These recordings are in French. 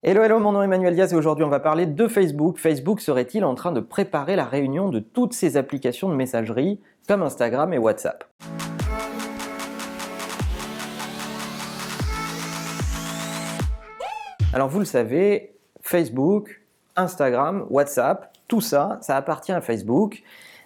Hello, hello, mon nom est Emmanuel Diaz et aujourd'hui on va parler de Facebook. Facebook serait-il en train de préparer la réunion de toutes ces applications de messagerie comme Instagram et WhatsApp? Alors vous le savez, Facebook, Instagram, WhatsApp, tout ça, ça appartient à Facebook.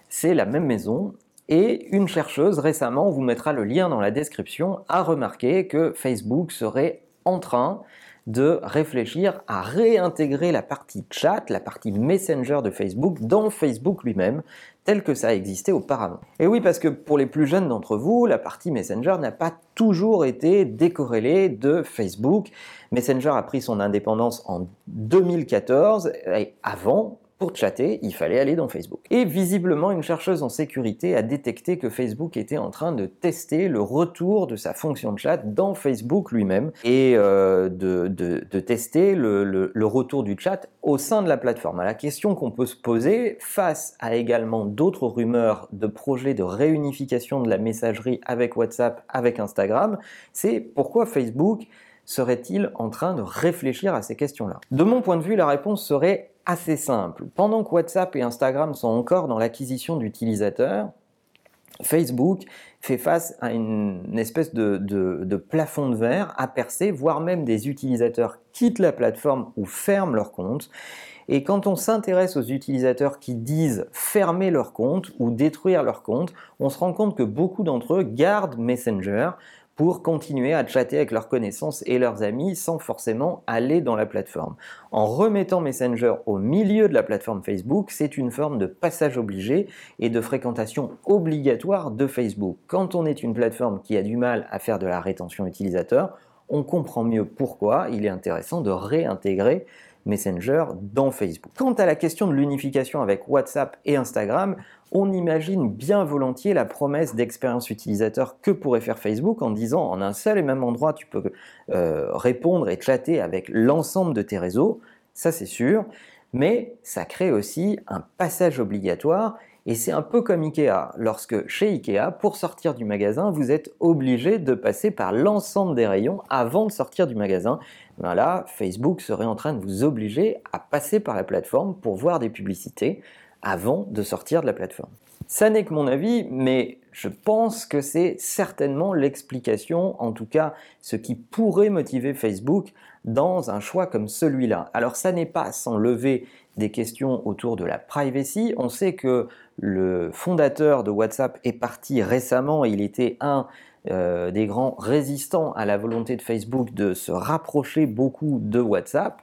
C'est la même maison. Et une chercheuse récemment, on vous mettra le lien dans la description, a remarqué que Facebook serait en train de réfléchir à réintégrer la partie chat, la partie messenger de Facebook dans Facebook lui-même, tel que ça existait auparavant. Et oui, parce que pour les plus jeunes d'entre vous, la partie messenger n'a pas toujours été décorrélée de Facebook. Messenger a pris son indépendance en 2014, et avant, pour chatter, il fallait aller dans Facebook. Et visiblement, une chercheuse en sécurité a détecté que Facebook était en train de tester le retour de sa fonction de chat dans Facebook lui-même et euh, de, tester le, retour du chat au sein de la plateforme. la question qu'on peut se poser face à également d'autres rumeurs de projets de réunification de la messagerie avec WhatsApp, avec Instagram, c'est pourquoi Facebook serait-il en train de réfléchir à ces questions-là? De mon point de vue, la réponse serait assez simple. Pendant que WhatsApp et Instagram sont encore dans l'acquisition d'utilisateurs, Facebook fait face à une espèce de, plafond de verre à percer, voire même des utilisateurs quittent la plateforme ou ferment leur compte. Et quand on s'intéresse aux utilisateurs qui disent fermer leur compte ou détruire leur compte, on se rend compte que beaucoup d'entre eux gardent Messenger pour continuer à chatter avec leurs connaissances et leurs amis sans forcément aller dans la plateforme. En remettant Messenger au milieu de la plateforme Facebook, c'est une forme de passage obligé et de fréquentation obligatoire de Facebook. Quand on est une plateforme qui a du mal à faire de la rétention utilisateur, on comprend mieux pourquoi il est intéressant de réintégrer Messenger dans Facebook. Quant à la question de l'unification avec WhatsApp et Instagram, on imagine bien volontiers la promesse d'expérience utilisateur que pourrait faire Facebook en disant en un seul et même endroit tu peux euh, répondre et chatter avec l'ensemble de tes réseaux, ça c'est sûr, mais ça crée aussi un passage obligatoire et c'est un peu comme Ikea. Lorsque chez Ikea, pour sortir du magasin, vous êtes obligé de passer par l'ensemble des rayons avant de sortir du magasin. Là, Facebook serait en train de vous obliger à passer par la plateforme pour voir des publicités avant de sortir de la plateforme. Ça n'est que mon avis, mais je pense que c'est certainement l'explication, en tout cas ce qui pourrait motiver Facebook dans un choix comme celui-là. Alors ça n'est pas sans lever des questions autour de la privacy. On sait que le fondateur de WhatsApp est parti récemment, il était un euh, des grands résistants à la volonté de Facebook de se rapprocher beaucoup de WhatsApp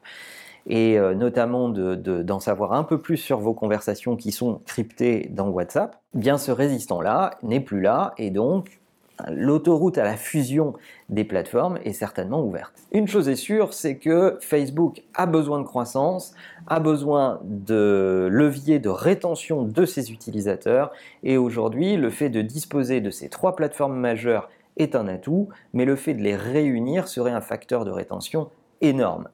et euh, notamment d'en savoir un peu plus sur vos conversations qui sont cryptées dans WhatsApp, bien ce résistant-là n'est plus là et donc l'autoroute à la fusion des plateformes est certainement ouverte. Une chose est sûre, c'est que Facebook a besoin de croissance, a besoin de leviers de rétention de ses utilisateurs et aujourd'hui, le fait de disposer de ces trois plateformes majeures est un atout, mais le fait de les réunir serait un facteur de rétention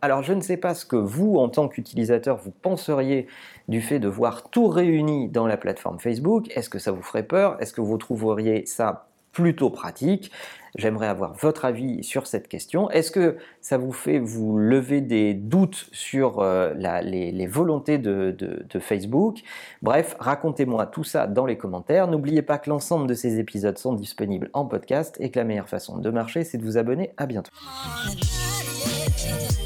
Alors je ne sais pas ce que vous, en tant qu'utilisateur, vous penseriez du fait de voir tout réuni dans la plateforme Facebook. Est-ce que ça vous ferait peur? Est-ce que vous trouveriez ça plutôt pratique? J'aimerais avoir votre avis sur cette question. Est-ce que ça vous fait vous lever des doutes sur euh, les, volontés de, de Facebook? Bref, racontez-moi tout ça dans les commentaires. N'oubliez pas que l'ensemble de ces épisodes sont disponibles en podcast et que la meilleure façon de marcher, c'est de vous abonner. À bientôt. Yes.